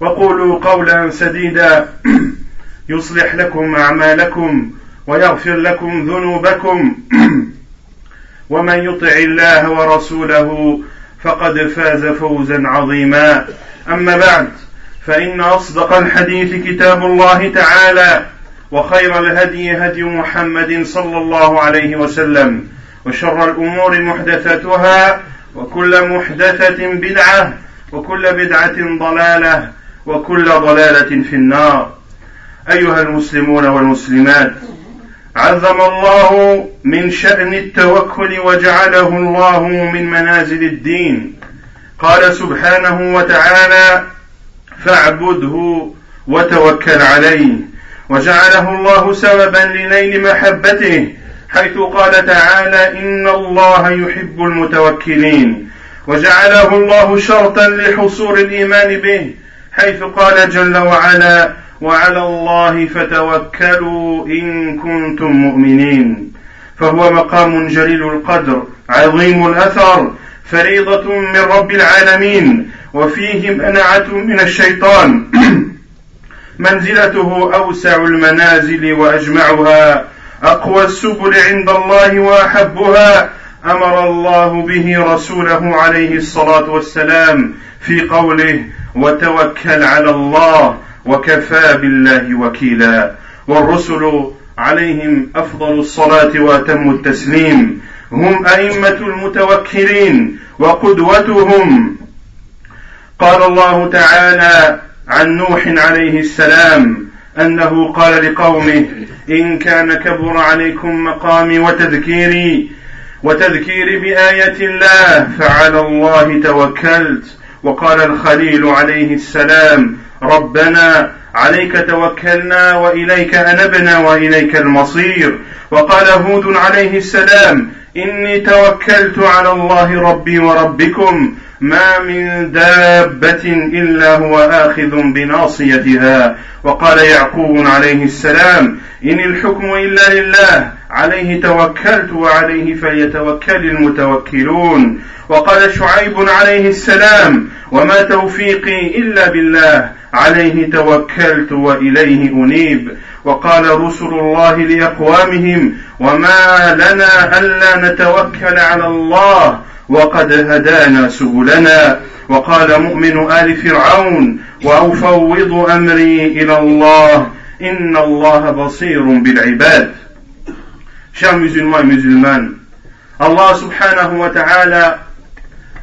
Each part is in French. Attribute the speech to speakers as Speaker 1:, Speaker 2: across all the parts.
Speaker 1: وقولوا قولا سديدا يصلح لكم اعمالكم ويغفر لكم ذنوبكم ومن يطع الله ورسوله فقد فاز فوزا عظيما اما بعد فان اصدق الحديث كتاب الله تعالى وخير الهدي هدي محمد صلى الله عليه وسلم وشر الامور محدثاتها وكل محدثه بدعه وكل بدعه ضلاله وكل ضلالة في النار أيها المسلمون والمسلمات عظم الله من شأن التوكل وجعله الله من منازل الدين قال سبحانه وتعالى فاعبده وتوكل عليه وجعله الله سببا لنيل محبته حيث قال تعالى ان الله يحب المتوكلين وجعله الله شرطا لحصول الايمان به حيث قال جل وعلا وعلى الله فتوكلوا ان كنتم مؤمنين فهو مقام جليل القدر عظيم الاثر فريضه من رب العالمين وفيه منعه من الشيطان منزلته اوسع المنازل واجمعها اقوى السبل عند الله واحبها امر الله به رسوله عليه الصلاه والسلام في قوله وتوكل على الله وكفى بالله وكيلا والرسل عليهم افضل الصلاه واتم التسليم هم ائمه المتوكلين وقدوتهم قال الله تعالى عن نوح عليه السلام انه قال لقومه ان كان كبر عليكم مقامي وتذكيري وتذكيري بايه الله فعلى الله توكلت وقال الخليل عليه السلام ربنا عليك توكلنا واليك انبنا واليك المصير وقال هود عليه السلام إني توكلت على الله ربي وربكم ما من دابة إلا هو آخذ بناصيتها وقال يعقوب عليه السلام إن الحكم إلا لله عليه توكلت وعليه فليتوكل المتوكلون وقال شعيب عليه السلام وما توفيقي إلا بالله عليه توكلت وإليه أنيب وقال رسل الله لأقوامهم وما لنا ألا نتوكل على الله وقد هدانا سبلنا وقال مؤمن آل فرعون وأفوض أمري إلى الله إن الله بصير بالعباد Chers musulmans et musulmanes, Allah subhanahu wa ta'ala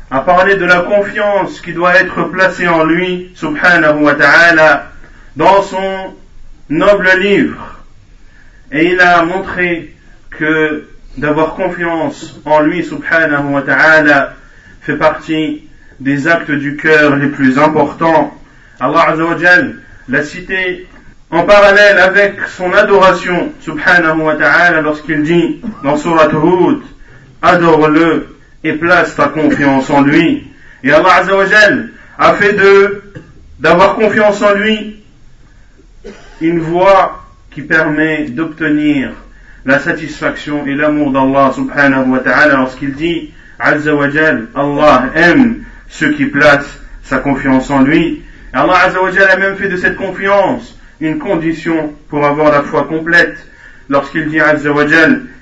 Speaker 1: a parlé de la confiance qui doit être placée en lui subhanahu wa ta'ala dans son noble livre et il a montré que d'avoir confiance en lui subhanahu wa ta'ala fait partie des actes du cœur les plus importants. Allah l'a cité en parallèle avec son adoration subhanahu wa ta'ala lorsqu'il dit dans Surat Hud adore-le et place ta confiance en lui. Et Allah a fait de d'avoir confiance en lui une voie qui permet d'obtenir la satisfaction et l'amour d'Allah subhanahu wa ta'ala lorsqu'il dit Azza Allah aime ceux qui placent sa confiance en lui. Allah Azza a même fait de cette confiance une condition pour avoir la foi complète. Lorsqu'il dit Azza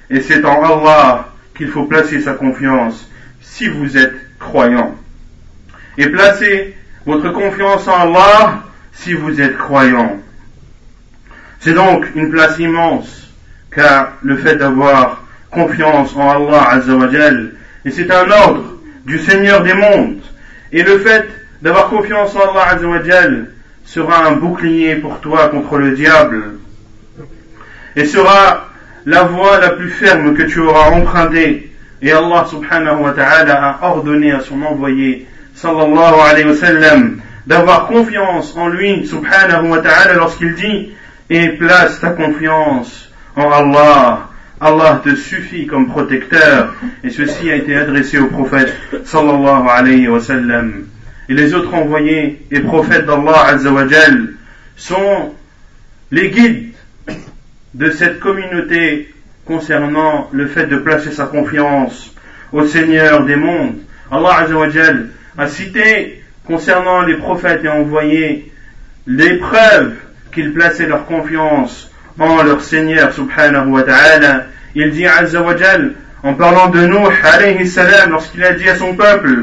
Speaker 1: et c'est en Allah qu'il faut placer sa confiance si vous êtes croyant. Et placez votre confiance en Allah si vous êtes croyant. C'est donc une place immense, car le fait d'avoir confiance en Allah Azzawajal, et c'est un ordre du Seigneur des mondes, et le fait d'avoir confiance en Allah Azzawajal sera un bouclier pour toi contre le diable, et sera la voie la plus ferme que tu auras empruntée, et Allah subhanahu wa ta'ala a ordonné à son envoyé, sallallahu alayhi wa sallam, d'avoir confiance en lui, subhanahu wa ta'ala, lorsqu'il dit, et place ta confiance en Allah. Allah te suffit comme protecteur. Et ceci a été adressé au prophète sallallahu alayhi wa sallam. Et les autres envoyés et prophètes d'Allah sont les guides de cette communauté concernant le fait de placer sa confiance au Seigneur des mondes. Allah azawajal a cité concernant les prophètes et envoyés l'épreuve qu'ils plaçaient leur confiance en leur Seigneur subhanahu wa ta'ala. Il dit Azza wa en parlant de nous, alayhi salam lorsqu'il a dit à son peuple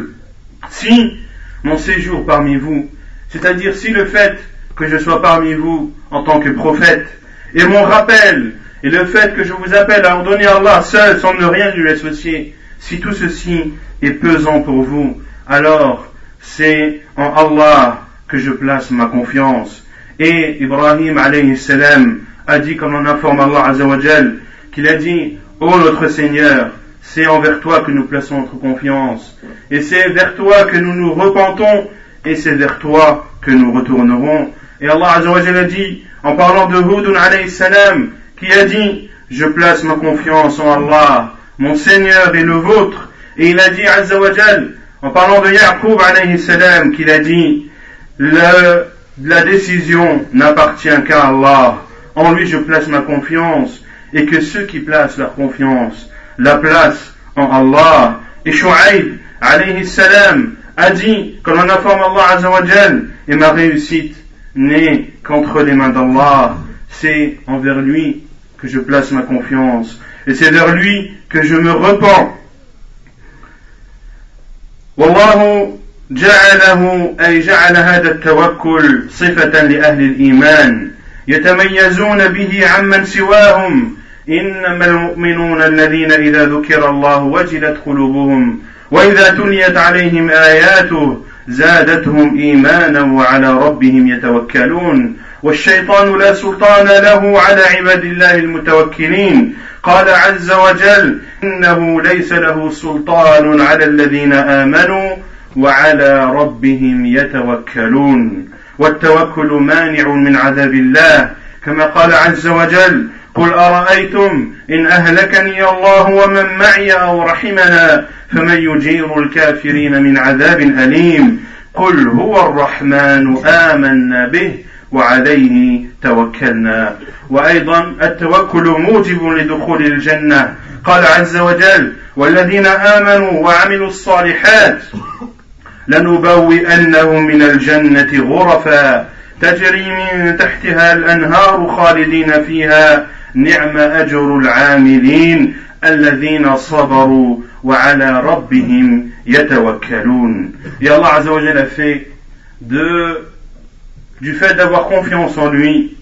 Speaker 1: Si mon séjour parmi vous, c'est-à-dire si le fait que je sois parmi vous en tant que prophète et mon rappel et le fait que je vous appelle à ordonner Allah seul sans ne rien lui associer, si tout ceci est pesant pour vous, alors c'est en Allah que je place ma confiance. Et Ibrahim alayhi salam a dit, comme on informe Allah azawajal, qu'il a dit, Ô notre Seigneur, c'est envers toi que nous plaçons notre confiance, et c'est vers toi que nous nous repentons, et c'est vers toi que nous retournerons. Et Allah azawajal a dit, en parlant de Houdun alayhi salam, qui a dit, je place ma confiance en Allah, mon Seigneur et le vôtre. Et il a dit, azawajal, en parlant de Yaqub alayhi salam, qu'il a dit, le la décision n'appartient qu'à Allah. En lui je place ma confiance et que ceux qui placent leur confiance la placent en Allah. Et Shu'aib, alayhi salam, a dit, qu'on a informe Allah Azzawajal, et ma réussite n'est qu'entre les mains d'Allah, c'est envers lui que je place ma confiance, et c'est vers lui que je me repens. Wallahu جعله أي جعل هذا التوكل صفة لأهل الإيمان يتميزون به عمن سواهم إنما المؤمنون الذين إذا ذكر الله وجلت قلوبهم وإذا تليت عليهم آياته زادتهم إيمانا وعلى ربهم يتوكلون والشيطان لا سلطان له على عباد الله المتوكلين قال عز وجل إنه ليس له سلطان على الذين آمنوا وعلى ربهم يتوكلون والتوكل مانع من عذاب الله كما قال عز وجل قل أرأيتم إن أهلكني الله ومن معي أو رحمنا فمن يجير الكافرين من عذاب أليم قل هو الرحمن آمنا به وعليه توكلنا وأيضا التوكل موجب لدخول الجنة قال عز وجل والذين آمنوا وعملوا الصالحات لنبوئنهم من الجنة غرفا تجري من تحتها الأنهار خالدين فيها نعم أجر العاملين الذين صبروا وعلى ربهم يتوكلون يا الله عز وجل a fait de, du fait d'avoir confiance en lui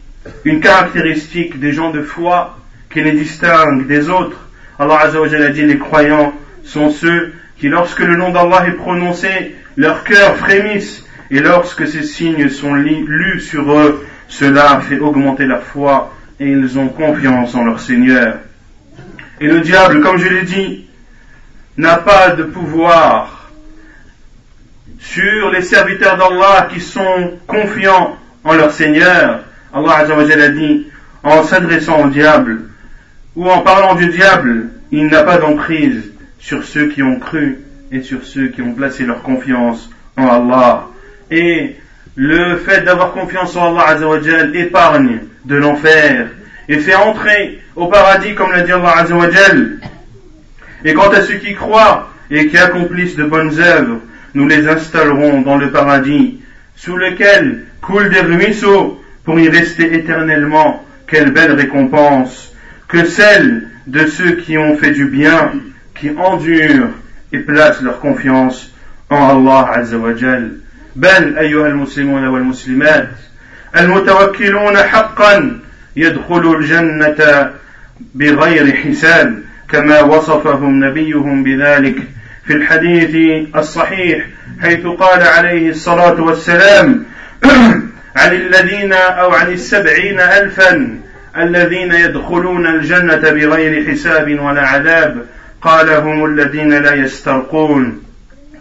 Speaker 1: une caractéristique des gens de foi qui les distingue des autres Allah Azza wa Jalla dit les croyants sont ceux qui lorsque le nom d'Allah est prononcé leurs cœurs frémissent, et lorsque ces signes sont lus sur eux, cela fait augmenter la foi, et ils ont confiance en leur Seigneur. Et le diable, comme je l'ai dit, n'a pas de pouvoir sur les serviteurs d'Allah qui sont confiants en leur Seigneur. Allah a dit, en s'adressant au diable, ou en parlant du diable, il n'a pas d'emprise sur ceux qui ont cru et sur ceux qui ont placé leur confiance en Allah. Et le fait d'avoir confiance en Allah Azzawajal épargne de l'enfer et fait entrer au paradis comme l'a dit Allah Azzawajal. Et quant à ceux qui croient et qui accomplissent de bonnes œuvres, nous les installerons dans le paradis sous lequel coulent des ruisseaux pour y rester éternellement. Quelle belle récompense que celle de ceux qui ont fait du bien, qui endurent et placent leur confiance en Allah Azzawajal. بل أيها المسلمون والمسلمات المتوكلون حقا يدخلوا الجنة بغير حساب كما وصفهم نبيهم بذلك في الحديث الصحيح حيث قال عليه الصلاة والسلام عن الذين أو عن السبعين ألفا الذين يدخلون الجنة بغير حساب ولا عذاب قال هم الذين لا يسترقون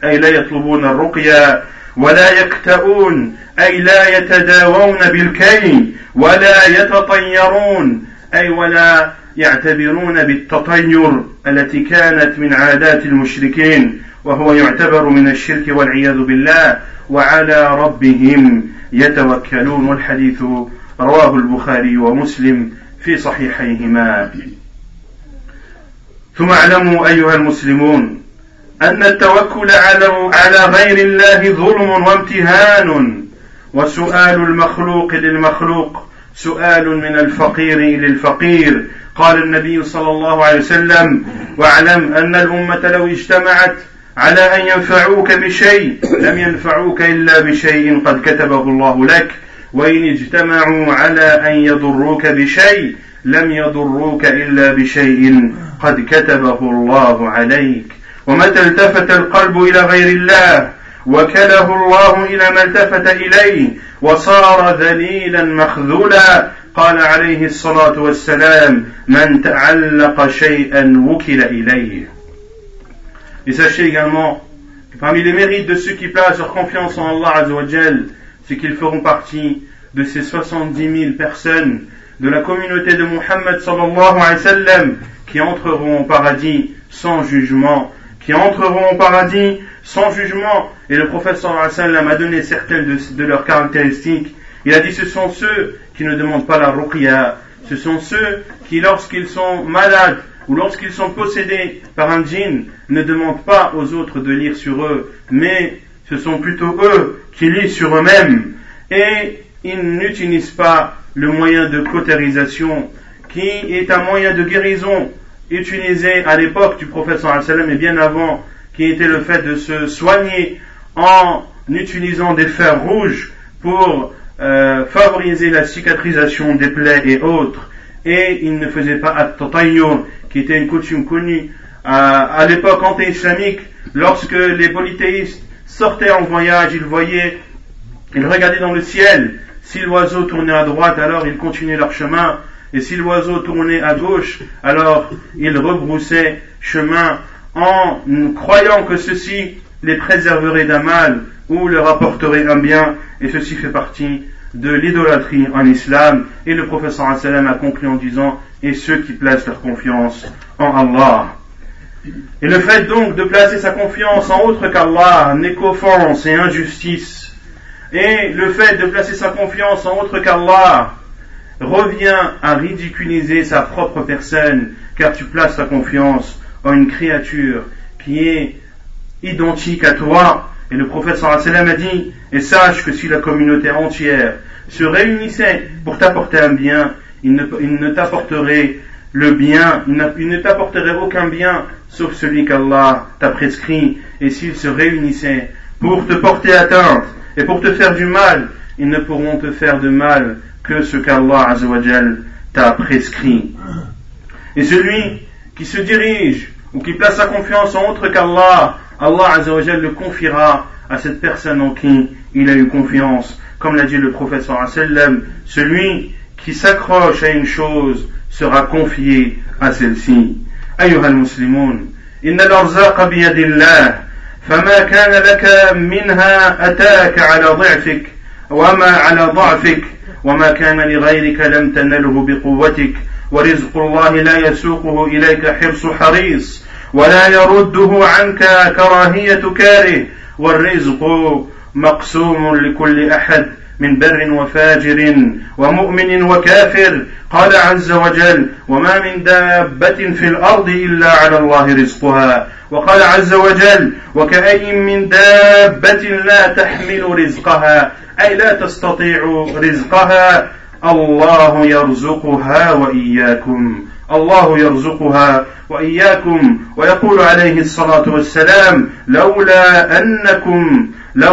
Speaker 1: أي لا يطلبون الرقية ولا يكتؤون أي لا يتداوون بالكي ولا يتطيرون أي ولا يعتبرون بالتطير التي كانت من عادات المشركين وهو يعتبر من الشرك والعياذ بالله وعلى ربهم يتوكلون الحديث رواه البخاري ومسلم في صحيحيهما ثم اعلموا أيها المسلمون أن التوكل على على غير الله ظلم وامتهان وسؤال المخلوق للمخلوق سؤال من الفقير للفقير قال النبي صلى الله عليه وسلم واعلم أن الأمة لو اجتمعت على أن ينفعوك بشيء لم ينفعوك إلا بشيء قد كتبه الله لك وإن اجتمعوا على أن يضروك بشيء لم يضروك إلا بشيء قد كتبه الله عليك ومتى التفت القلب إلى غير الله وكله الله إلى ما التفت إليه وصار ذليلا مخذولا قال عليه الصلاة والسلام من تعلق شيئا وكل إليه Et sachez également que parmi les mérites de ceux qui placent leur confiance en Allah Azawajal, c'est qu'ils feront partie de ces 70 000 personnes de la communauté de Muhammad sallallahu alayhi wa sallam qui entreront au paradis sans jugement, qui entreront au paradis sans jugement. Et le prophète sallallahu alayhi wa sallam a donné certaines de, leurs caractéristiques. Il a dit ce sont ceux qui ne demandent pas la ruqya, ce sont ceux qui lorsqu'ils sont malades ou lorsqu'ils sont possédés par un djinn ne demandent pas aux autres de lire sur eux, mais ce sont plutôt eux qui lisent sur eux-mêmes et ils n'utilisent pas le moyen de cautérisation qui est un moyen de guérison utilisé à l'époque du prophète sallam et bien avant qui était le fait de se soigner en utilisant des fers rouges pour euh, favoriser la cicatrisation des plaies et autres et ils ne faisaient pas at-tatayyur qui était une coutume connue à, euh, à l'époque anti-islamique lorsque les polythéistes sortaient en voyage, ils voyaient, ils regardaient dans le ciel. Si l'oiseau tournait à droite, alors ils continuaient leur chemin. Et si l'oiseau tournait à gauche, alors ils rebroussaient chemin en croyant que ceci les préserverait d'un mal ou leur apporterait un bien. Et ceci fait partie de l'idolâtrie en islam. Et le professeur a compris en disant, et ceux qui placent leur confiance en Allah. Et le fait donc de placer sa confiance en autre qu'Allah n'est qu'offense et injustice. Et le fait de placer sa confiance en autre qu'Allah revient à ridiculiser sa propre personne, car tu places ta confiance en une créature qui est identique à toi. Et le prophète sallallahu a dit, et sache que si la communauté entière se réunissait pour t'apporter un bien, il ne, il ne t'apporterait le bien, il ne t'apporterait aucun bien sauf celui qu'Allah t'a prescrit, et s'ils se réunissaient pour te porter atteinte et pour te faire du mal, ils ne pourront te faire de mal que ce qu'Allah t'a prescrit. Et celui qui se dirige ou qui place sa confiance en autre qu'Allah, Allah azawajal le confiera à cette personne en qui il a eu confiance. Comme l'a dit le professeur sallam, celui qui s'accroche à une chose, sera confiée à celle-ci. أيها المسلمون إن الأرزاق بيد الله فما كان لك منها أتاك على ضعفك وما على ضعفك وما كان لغيرك لم تنله بقوتك ورزق الله لا يسوقه إليك حرص حريص ولا يرده عنك كراهية كاره والرزق مقسوم لكل أحد من بر وفاجر ومؤمن وكافر قال عز وجل وما من دابة في الأرض إلا على الله رزقها وقال عز وجل وكأي من دابة لا تحمل رزقها أي لا تستطيع رزقها الله يرزقها وإياكم الله يرزقها وإياكم ويقول عليه الصلاة والسلام لولا أنكم Et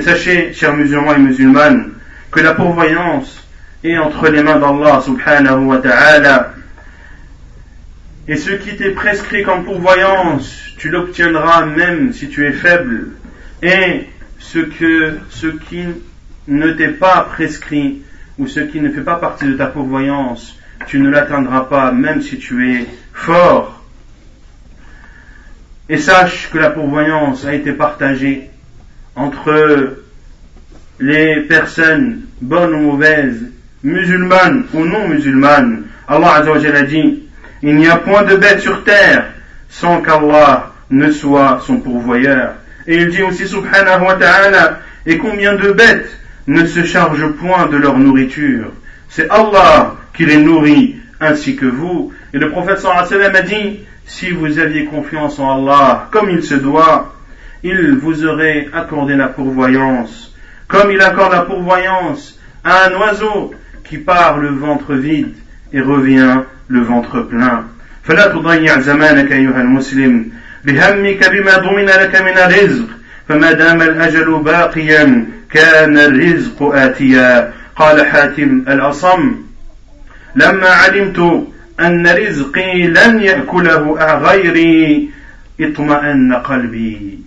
Speaker 1: sachez, chers musulmans et musulmanes, que la pourvoyance est entre les mains d'Allah subhanahu wa ta'ala. Et ce qui t'est prescrit comme pourvoyance, tu l'obtiendras même si tu es faible. Et ce, que, ce qui ne t'est pas prescrit ou ce qui ne fait pas partie de ta pourvoyance, tu ne l'atteindras pas même si tu es fort. Et sache que la pourvoyance a été partagée entre les personnes bonnes ou mauvaises, musulmanes ou non musulmanes. Allah a dit, il n'y a point de bête sur terre sans qu'Allah ne soit son pourvoyeur. Et il dit aussi subhanahu wa ta'ala, et combien de bêtes ne se chargent point de leur nourriture. C'est Allah qui les nourrit ainsi que vous. Et le prophète sallallahu a dit, si vous aviez confiance en Allah comme il se doit, il vous aurait accordé la pourvoyance, comme il accorde la pourvoyance à un oiseau qui part le ventre vide et revient le ventre plein. فلا تضيع زمانك أيها المسلم بهمك بما ضمن لك al كان الرزق آتيا قال حاتم الأصم لما علمت أن رزقي لن يأكله غيري اطمأن قلبي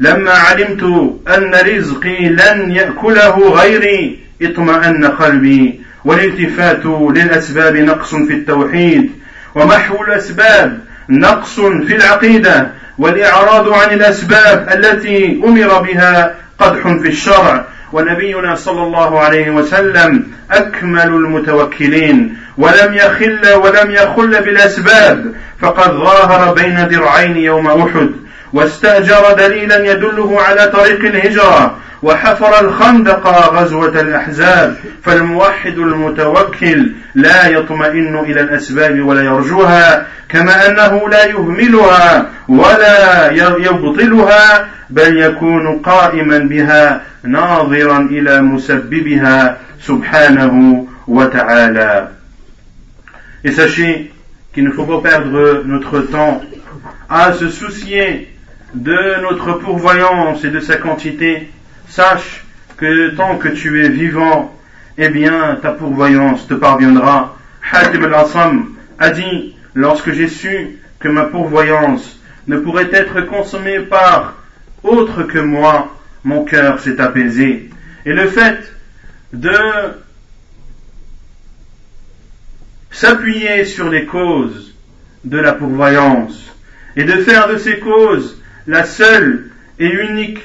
Speaker 1: لما علمت أن رزقي لن يأكله غيري اطمأن قلبي والالتفات للأسباب نقص في التوحيد ومحو الأسباب نقص في العقيدة والإعراض عن الأسباب التي أمر بها قدح في الشرع ونبينا صلى الله عليه وسلم أكمل المتوكلين ولم يخل ولم يخل بالأسباب فقد ظاهر بين درعين يوم أحد واستأجر دليلا يدله على طريق الهجرة وحفر الخندق غزوة الأحزاب فالموحد المتوكل لا يطمئن إلى الأسباب ولا يرجوها كما أنه لا يهملها ولا يبطلها بل يكون قائما بها ناظرا إلى مسببها سبحانه وتعالى Et sachez qu'il ne faut pas perdre notre temps à se soucier de notre pourvoyance et de sa quantité sache que tant que tu es vivant, eh bien, ta pourvoyance te parviendra. Hatim al-Assam a dit, lorsque j'ai su que ma pourvoyance ne pourrait être consommée par autre que moi, mon cœur s'est apaisé. Et le fait de s'appuyer sur les causes de la pourvoyance et de faire de ces causes la seule et unique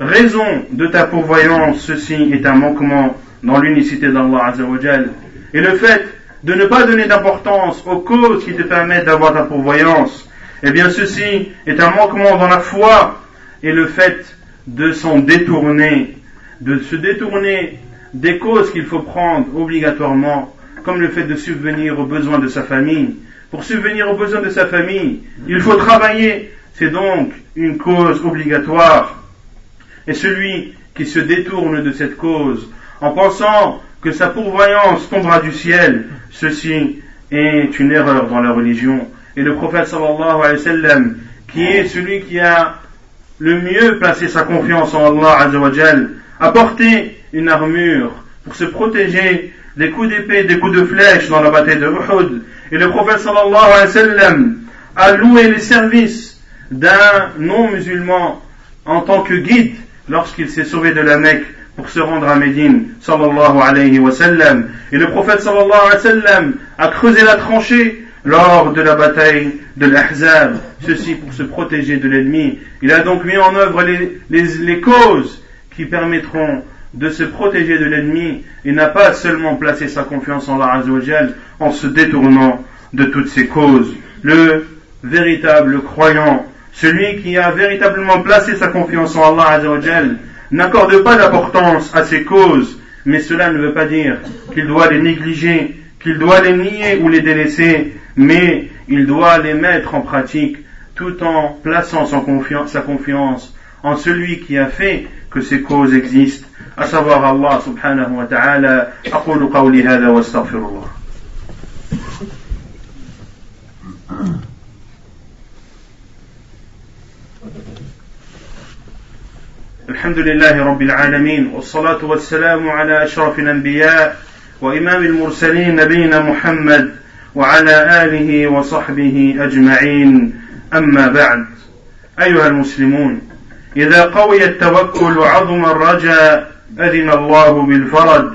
Speaker 1: raison de ta pourvoyance, ceci est un manquement dans l'unicité d'Allah Azzawajal. Et le fait de ne pas donner d'importance aux causes qui te permettent d'avoir ta pourvoyance, eh bien ceci est un manquement dans la foi et le fait de s'en détourner, de se détourner des causes qu'il faut prendre obligatoirement, comme le fait de subvenir aux besoins de sa famille. Pour subvenir aux besoins de sa famille, il faut travailler, c'est donc une cause obligatoire. Et celui qui se détourne de cette cause en pensant que sa pourvoyance tombera du ciel, ceci est une erreur dans la religion. Et le prophète sallallahu alayhi wa sallam, qui est celui qui a le mieux placé sa confiance en Allah azawajal, a porté une armure pour se protéger des coups d'épée, des coups de flèche dans la bataille de Uhud. Et le prophète sallallahu alayhi wa sallam a loué les services d'un non-musulman en tant que guide lorsqu'il s'est sauvé de la Mecque pour se rendre à Médine, sallallahu alayhi wa sallam. Et le prophète sallallahu alayhi wa sallam a creusé la tranchée lors de la bataille de l'Ahzab, ceci pour se protéger de l'ennemi. Il a donc mis en œuvre les, les causes qui permettront de se protéger de l'ennemi et n'a pas seulement placé sa confiance en Allah en se détournant de toutes ces causes. Le véritable croyant celui qui a véritablement placé sa confiance en Allah n'accorde pas d'importance à ses causes, mais cela ne veut pas dire qu'il doit les négliger, qu'il doit les nier ou les délaisser, mais il doit les mettre en pratique tout en plaçant sa confiance en celui qui a fait que ces causes existent, à savoir Allah subhanahu wa ta'ala. الحمد لله رب العالمين والصلاة والسلام على أشرف الأنبياء وإمام المرسلين نبينا محمد وعلى آله وصحبه أجمعين أما بعد أيها المسلمون إذا قوي التوكل وعظم الرجاء أذن الله بالفرج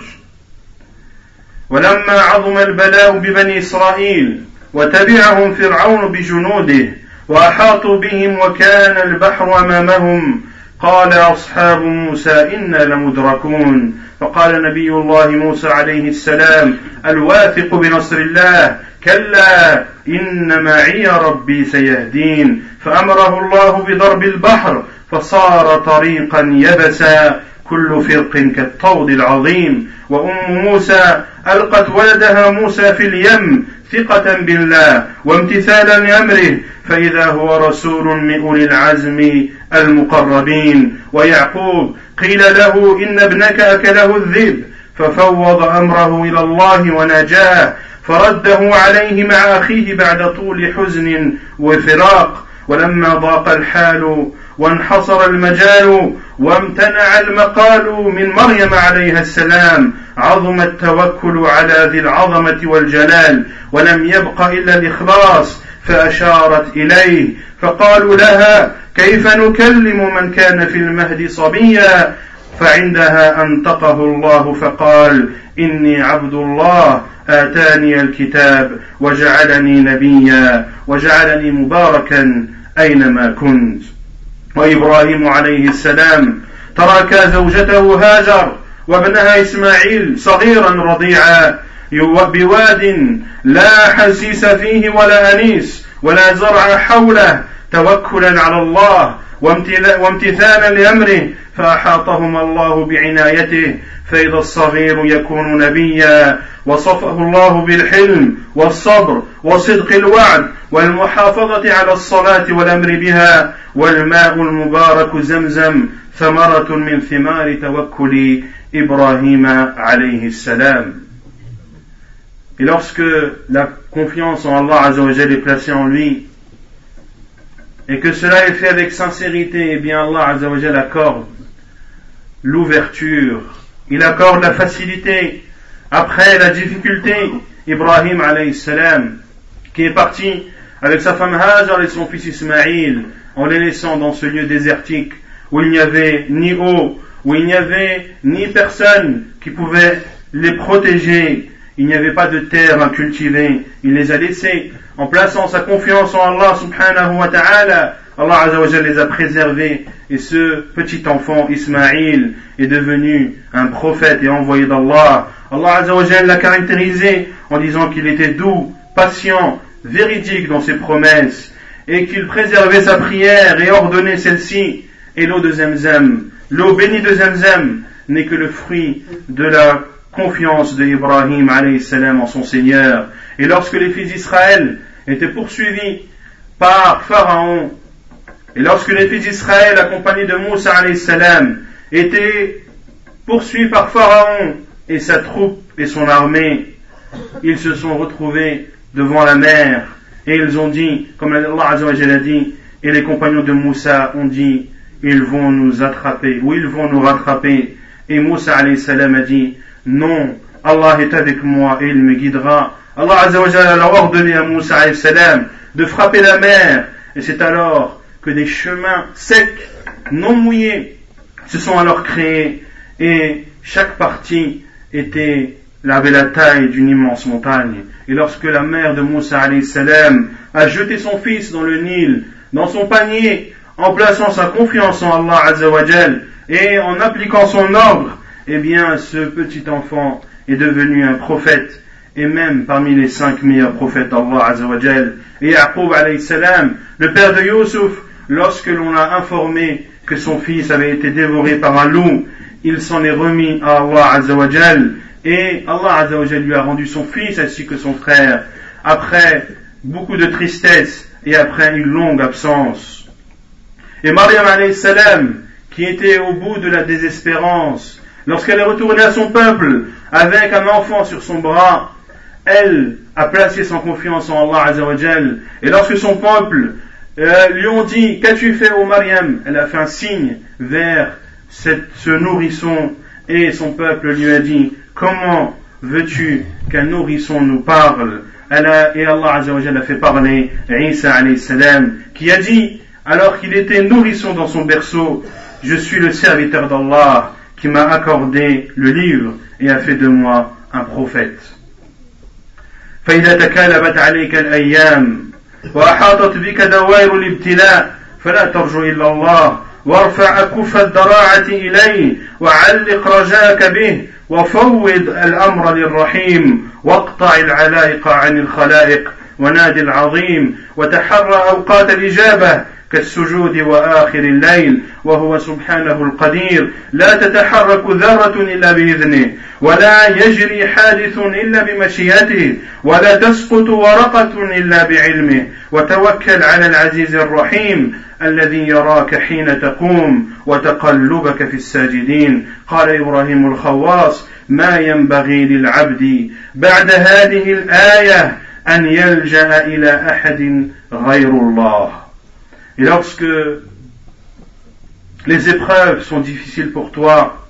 Speaker 1: ولما عظم البلاء ببني إسرائيل وتبعهم فرعون بجنوده وأحاطوا بهم وكان البحر أمامهم قال أصحاب موسى إنا لمدركون فقال نبي الله موسى عليه السلام الواثق بنصر الله كلا إن معي ربي سيهدين فأمره الله بضرب البحر فصار طريقا يبسا كل فرق كالطود العظيم وأم موسى ألقت ولدها موسى في اليم ثقة بالله وامتثالا لأمره فإذا هو رسول من أولي العزم المقربين ويعقوب قيل له إن ابنك أكله الذئب ففوض أمره إلى الله ونجاه فرده عليه مع أخيه بعد طول حزن وفراق ولما ضاق الحال وانحصر المجال وامتنع المقال من مريم عليها السلام عظم التوكل على ذي العظمه والجلال ولم يبق الا الاخلاص فاشارت اليه فقالوا لها كيف نكلم من كان في المهد صبيا فعندها انطقه الله فقال اني عبد الله اتاني الكتاب وجعلني نبيا وجعلني مباركا اينما كنت وإبراهيم عليه السلام ترك زوجته هاجر وابنها إسماعيل صغيرا رضيعا بواد لا حسيس فيه ولا أنيس ولا زرع حوله توكلا على الله وامتثالا لأمره فأحاطهما الله بعنايته فإذا الصغير يكون نبيا وصفه الله بالحلم والصبر وصدق الوعد والمحافظة على الصلاة والأمر بها والماء المبارك زمزم ثمرة من ثمار توكل إبراهيم عليه السلام. Et lorsque la confiance en Allah Azzawajal est placée en lui et que cela est fait avec sincérité, eh bien Allah accorde l'ouverture, il accorde la facilité. Après la difficulté, Ibrahim alayhi salam, qui est parti avec sa femme Hajar et son fils Ismaïl, en les laissant dans ce lieu désertique où il n'y avait ni eau, où il n'y avait ni personne qui pouvait les protéger, il n'y avait pas de terre à cultiver, il les a laissés. En plaçant sa confiance en Allah subhanahu wa ta'ala, Allah azawajal les a préservés. Et ce petit enfant, Ismaïl, est devenu un prophète et envoyé d'Allah. Allah azawajal l'a caractérisé en disant qu'il était doux, patient, véridique dans ses promesses, et qu'il préservait sa prière et ordonnait celle-ci. Et l'eau de Zemzem, l'eau bénie de Zemzem, n'est que le fruit de la confiance de Ibrahim en son Seigneur. Et lorsque les fils d'Israël étaient poursuivis par Pharaon, et lorsque les fils d'Israël accompagnés de Moussa salam étaient poursuivis par Pharaon et sa troupe et son armée, ils se sont retrouvés devant la mer et ils ont dit, comme Allah a dit, et les compagnons de Moussa ont dit, ils vont nous attraper ou ils vont nous rattraper. Et Moussa salam a dit, non, Allah est avec moi et il me guidera. Allah Azzawajal a ordonné à Moussa salam de frapper la mer. Et c'est alors que des chemins secs, non mouillés, se sont alors créés. Et chaque partie était, avait la taille d'une immense montagne. Et lorsque la mère de Moussa salam a jeté son fils dans le Nil, dans son panier, en plaçant sa confiance en Allah Azzawajal et en appliquant son ordre, eh bien ce petit enfant est devenu un prophète et même parmi les cinq meilleurs prophètes d'Allah Azzawajal. Et Yaqub alayhi salam, le père de Yusuf, lorsque l'on a informé que son fils avait été dévoré par un loup, il s'en est remis à Allah Azzawajal et Allah Azzawajal lui a rendu son fils ainsi que son frère après beaucoup de tristesse et après une longue absence. Et Mariam alayhi salam, qui était au bout de la désespérance, Lorsqu'elle est retournée à son peuple avec un enfant sur son bras, elle a placé son confiance en Allah Azzawajal. Et lorsque son peuple euh, lui ont dit Qu'as-tu fait au Mariam Elle a fait un signe vers ce nourrisson et son peuple lui a dit Comment veux-tu qu'un nourrisson nous parle elle Et Allah Azzawajal a fait parler Isa salam, qui a dit alors qu'il était nourrisson dans son berceau Je suis le serviteur d'Allah qui m'a accordé le livre et a fait de moi un prophète. فإذا تكالبت عليك الأيام وأحاطت بك دوائر الابتلاء فلا ترجو إلا الله وارفع أكف الضراعة إليه وعلق رجاك به وفوض الأمر للرحيم واقطع العلائق عن الخلائق ونادي العظيم وتحرى أوقات الإجابة كالسجود واخر الليل وهو سبحانه القدير لا تتحرك ذره الا باذنه ولا يجري حادث الا بمشيئته ولا تسقط ورقه الا بعلمه وتوكل على العزيز الرحيم الذي يراك حين تقوم وتقلبك في الساجدين قال ابراهيم الخواص ما ينبغي للعبد بعد هذه الايه Et lorsque les épreuves sont difficiles pour toi,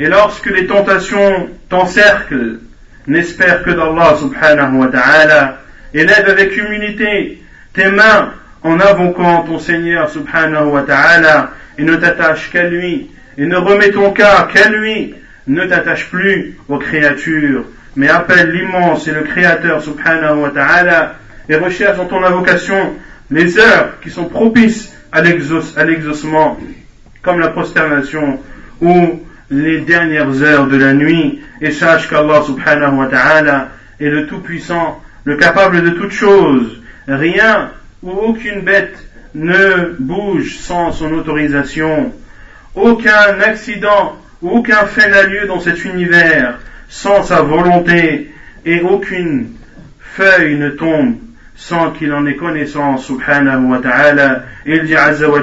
Speaker 1: et lorsque les tentations t'encerclent, n'espère que d'Allah subhanahu wa ta'ala, élève avec humilité tes mains en invoquant ton Seigneur subhanahu wa ta'ala, et ne t'attache qu'à lui, et ne remets ton cœur qu'à lui, ne t'attache plus aux créatures, mais appelle l'immense et le créateur subhanahu wa ta'ala et recherche dans ton invocation les heures qui sont propices à l'exaucement, comme la prosternation ou les dernières heures de la nuit, et sache qu'Allah subhanahu wa ta'ala est le tout-puissant, le capable de toute chose Rien ou aucune bête ne bouge sans son autorisation. Aucun accident ou aucun fait n'a lieu dans cet univers sans sa volonté et aucune feuille ne tombe sans qu'il en ait connaissance, subhanahu wa ta'ala, il dit azza wa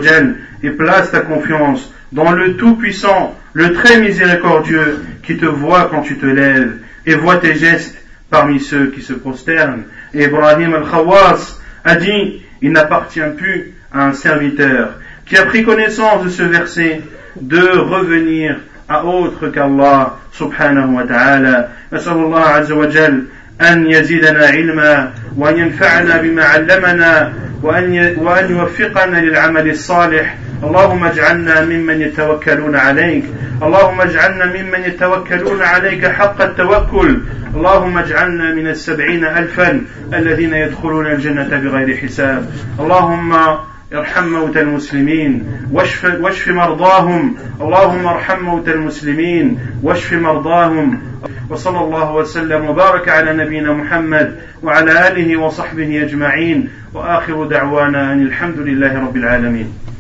Speaker 1: et place ta confiance dans le Tout-Puissant, le Très Miséricordieux, qui te voit quand tu te lèves et voit tes gestes parmi ceux qui se prosternent. Et Ibrahim al-Khawas a dit, il n'appartient plus à un serviteur qui a pris connaissance de ce verset de revenir à autre qu'Allah subhanahu wa ta'ala. نسأل الله عز وجل أن يزيدنا علما وأن ينفعنا بما علمنا وأن وأن يوفقنا للعمل الصالح اللهم اجعلنا ممن يتوكلون عليك اللهم اجعلنا ممن يتوكلون عليك حق التوكل اللهم اجعلنا من السبعين ألفا الذين يدخلون الجنة بغير حساب اللهم ارحم موتى المسلمين واشف, واشف مرضاهم اللهم ارحم موتى المسلمين واشف مرضاهم وصلى الله وسلم وبارك على نبينا محمد وعلى اله وصحبه اجمعين واخر دعوانا ان الحمد لله رب العالمين